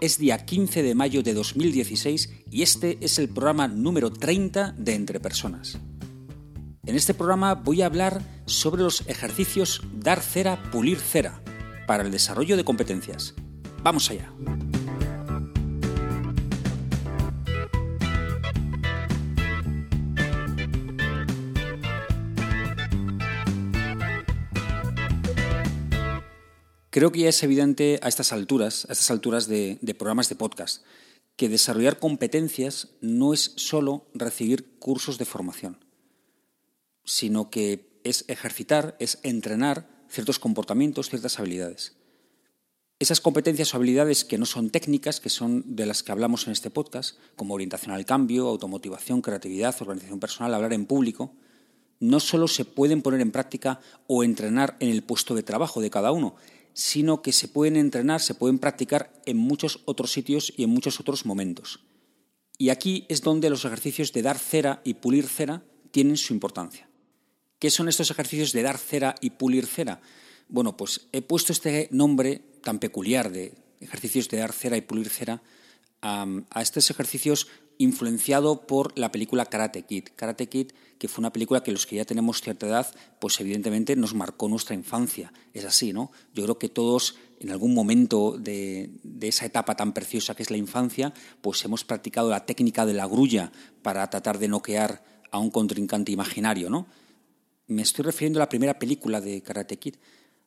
es día 15 de mayo de 2016 y este es el programa número 30 de Entre Personas. En este programa voy a hablar sobre los ejercicios dar cera, pulir cera para el desarrollo de competencias. Vamos allá. Creo que ya es evidente a estas alturas, a estas alturas de, programas de podcast, que desarrollar competencias no es solo recibir cursos de formación, sino que es ejercitar, es entrenar ciertos comportamientos, ciertas habilidades. Esas competencias o habilidades que no son técnicas, que son de las que hablamos en este podcast, como orientación al cambio, automotivación, creatividad, organización personal, hablar en público, no solo se pueden poner en práctica o entrenar en el puesto de trabajo de cada uno, sino que se pueden entrenar, se pueden practicar en muchos otros sitios y en muchos otros momentos. Y aquí es donde los ejercicios de dar cera y pulir cera tienen su importancia. ¿Qué son estos ejercicios de dar cera y pulir cera? Bueno, pues he puesto este nombre tan peculiar de ejercicios de dar cera y pulir cera a, estos ejercicios influenciado por la película Karate Kid. Karate Kid, que fue una película que los que ya tenemos cierta edad, pues evidentemente nos marcó nuestra infancia. Es así, ¿no? Yo creo que todos en algún momento de, esa etapa tan preciosa que es la infancia, pues hemos practicado la técnica de la grulla para tratar de noquear a un contrincante imaginario, ¿no? Me estoy refiriendo a la primera película de Karate Kid,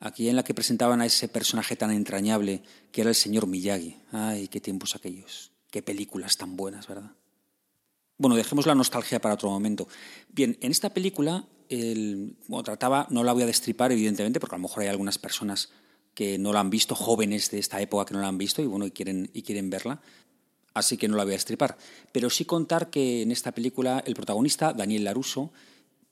aquí en la que presentaban a ese personaje tan entrañable que era el señor Miyagi. Ay, qué tiempos aquellos. Qué películas tan buenas, ¿verdad? Bueno, dejemos la nostalgia para otro momento. Bien, en esta película, el, trataba, no la voy a destripar, evidentemente, porque a lo mejor hay algunas personas que no la han visto, jóvenes de esta época que no la han visto y bueno, y quieren, y quieren verla. Así que no la voy a destripar. Pero sí contar que en esta película el protagonista, Daniel Laruso,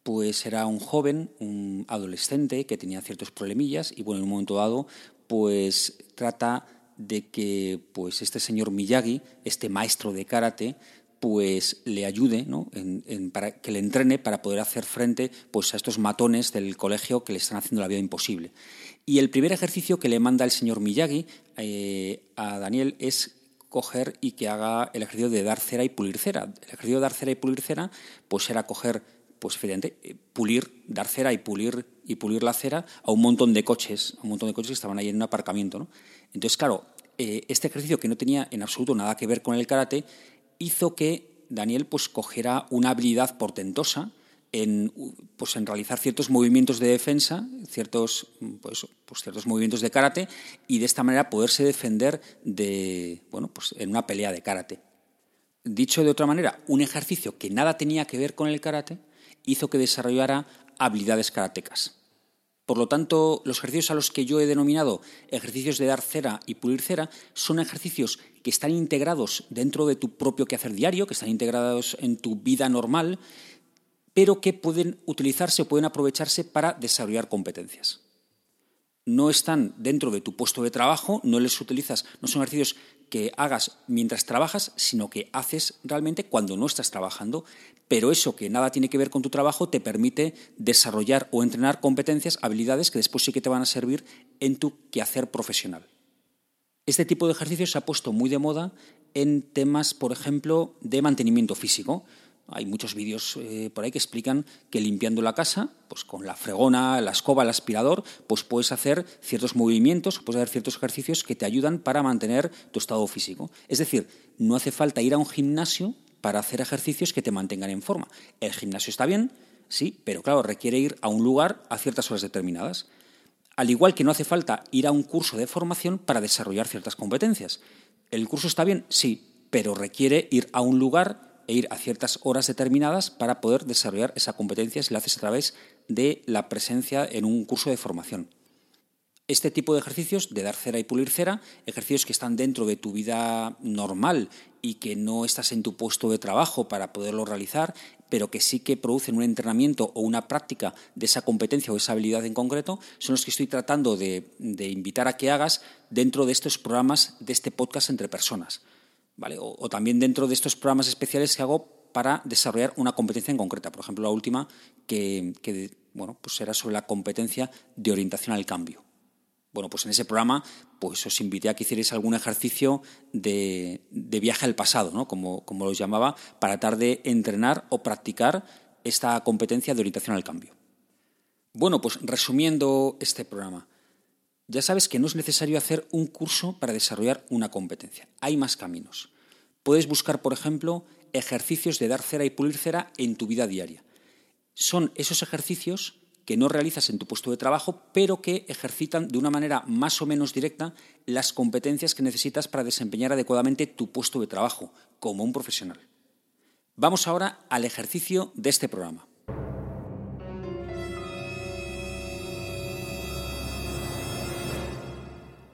pues era un joven, un adolescente que tenía ciertos problemillas y bueno, en un momento dado, pues trata de que pues este señor Miyagi, este maestro de karate, pues le ayude, ¿no? en, para que le entrene para poder hacer frente pues, a estos matones del colegio que le están haciendo la vida imposible. Y el primer ejercicio que le manda el señor Miyagi eh, a Daniel es coger y que haga el ejercicio de dar cera y pulir cera. El ejercicio de dar cera y pulir cera pues era coger, pues evidentemente, eh, pulir, dar cera y pulir y pulir la cera a un montón de coches, a un montón de coches que estaban ahí en un aparcamiento. Entonces, claro, eh, este ejercicio que no tenía en absoluto nada que ver con el karate hizo que Daniel pues cogiera una habilidad portentosa en, pues, en realizar ciertos movimientos de defensa, ciertos, pues, pues, ciertos movimientos de karate, y de esta manera poderse defender de, bueno, pues, en una pelea de karate. Dicho de otra manera, un ejercicio que nada tenía que ver con el karate hizo que desarrollara habilidades karatecas. Por lo tanto, los ejercicios a los que yo he denominado ejercicios de dar cera y pulir cera son ejercicios que están integrados dentro de tu propio quehacer diario, que están integrados en tu vida normal, pero que pueden utilizarse pueden aprovecharse para desarrollar competencias. No están dentro de tu puesto de trabajo, no les utilizas, no son ejercicios que hagas mientras trabajas, sino que haces realmente cuando no estás trabajando, pero eso que nada tiene que ver con tu trabajo te permite desarrollar o entrenar competencias, habilidades que después sí que te van a servir en tu quehacer profesional. Este tipo de ejercicios se ha puesto muy de moda en temas, por ejemplo, de mantenimiento físico. Hay muchos vídeos eh, por ahí que explican que limpiando la casa, pues con la fregona, la escoba, el aspirador, pues puedes hacer ciertos movimientos, puedes hacer ciertos ejercicios que te ayudan para mantener tu estado físico. Es decir, no hace falta ir a un gimnasio para hacer ejercicios que te mantengan en forma. El gimnasio está bien, sí, pero claro, requiere ir a un lugar a ciertas horas determinadas. Al igual que no hace falta ir a un curso de formación para desarrollar ciertas competencias. ¿El curso está bien? Sí, pero requiere ir a un lugar e ir a ciertas horas determinadas para poder desarrollar esa competencia si la haces a través de la presencia en un curso de formación. Este tipo de ejercicios de dar cera y pulir cera, ejercicios que están dentro de tu vida normal y que no estás en tu puesto de trabajo para poderlo realizar, pero que sí que producen un entrenamiento o una práctica de esa competencia o esa habilidad en concreto, son los que estoy tratando de, invitar a que hagas dentro de estos programas de este podcast entre personas. ¿Vale? O, también dentro de estos programas especiales que hago para desarrollar una competencia en concreta. Por ejemplo, la última que, bueno, pues era sobre la competencia de orientación al cambio. Bueno, pues en ese programa pues os invité a que hicierais algún ejercicio de, viaje al pasado, ¿no? como, como lo llamaba, para tratar de entrenar o practicar esta competencia de orientación al cambio. Bueno, pues resumiendo este programa, ya sabes que no es necesario hacer un curso para desarrollar una competencia. Hay más caminos. Puedes buscar, por ejemplo, ejercicios de dar cera y pulir cera en tu vida diaria. Son esos ejercicios que no realizas en tu puesto de trabajo, pero que ejercitan de una manera más o menos directa las competencias que necesitas para desempeñar adecuadamente tu puesto de trabajo como un profesional. Vamos ahora al ejercicio de este programa.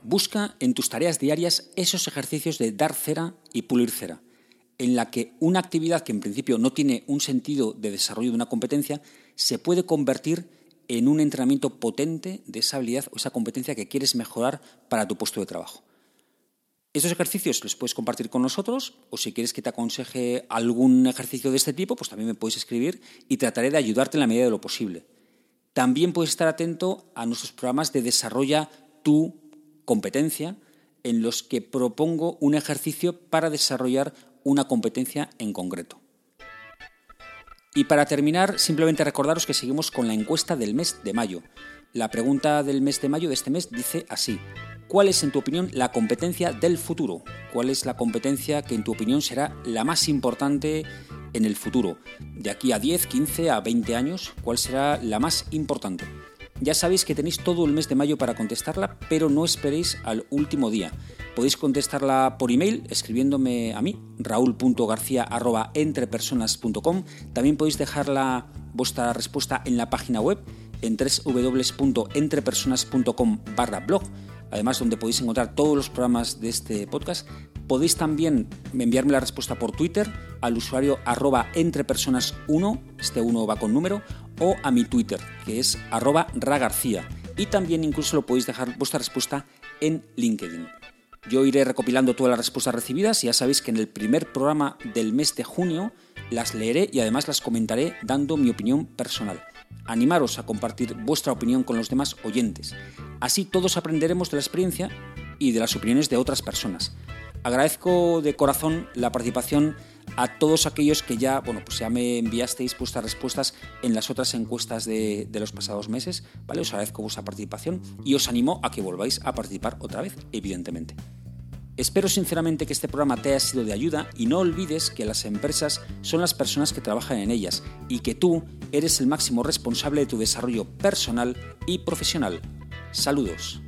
Busca en tus tareas diarias esos ejercicios de dar cera y pulir cera, en la que una actividad que en principio no tiene un sentido de desarrollo de una competencia se puede convertir en un entrenamiento potente de esa habilidad o esa competencia que quieres mejorar para tu puesto de trabajo. Estos ejercicios los puedes compartir con nosotros o si quieres que te aconseje algún ejercicio de este tipo, pues también me puedes escribir y trataré de ayudarte en la medida de lo posible. También puedes estar atento a nuestros programas de desarrolla tu competencia en los que propongo un ejercicio para desarrollar una competencia en concreto. Y para terminar, simplemente recordaros que seguimos con la encuesta del mes de mayo. La pregunta del mes de mayo de este mes dice así. ¿Cuál es, en tu opinión, la competencia del futuro? ¿Cuál es la competencia que, en tu opinión, será la más importante en el futuro? De aquí a 10, 15, a 20 años, ¿cuál será la más importante? Ya sabéis que tenéis todo el mes de mayo para contestarla, pero no esperéis al último día. Podéis contestarla por email escribiéndome a mí, raúl.garcía.entrepersonas.com. También podéis dejarla vuestra respuesta en la página web en www.entrepersonas.com barra blog, además donde podéis encontrar todos los programas de este podcast. Podéis también enviarme la respuesta por Twitter al usuario arroba entrepersonas1, este 1 va con número, o a mi Twitter, que es arroba ragarcía. Y también incluso lo podéis dejar vuestra respuesta en LinkedIn. Yo iré recopilando todas las respuestas recibidas y ya sabéis que en el primer programa del mes de junio las leeré y además las comentaré dando mi opinión personal. Animaros a compartir vuestra opinión con los demás oyentes. Así todos aprenderemos de la experiencia y de las opiniones de otras personas. Agradezco de corazón la participación a todos aquellos que ya, bueno, pues ya me enviasteis vuestras respuestas en las otras encuestas de, de, los pasados meses, ¿vale? Os agradezco vuestra participación y os animo a que volváis a participar otra vez, evidentemente. Espero sinceramente que este programa te haya sido de ayuda y no olvides que las empresas son las personas que trabajan en ellas y que tú eres el máximo responsable de tu desarrollo personal y profesional. Saludos.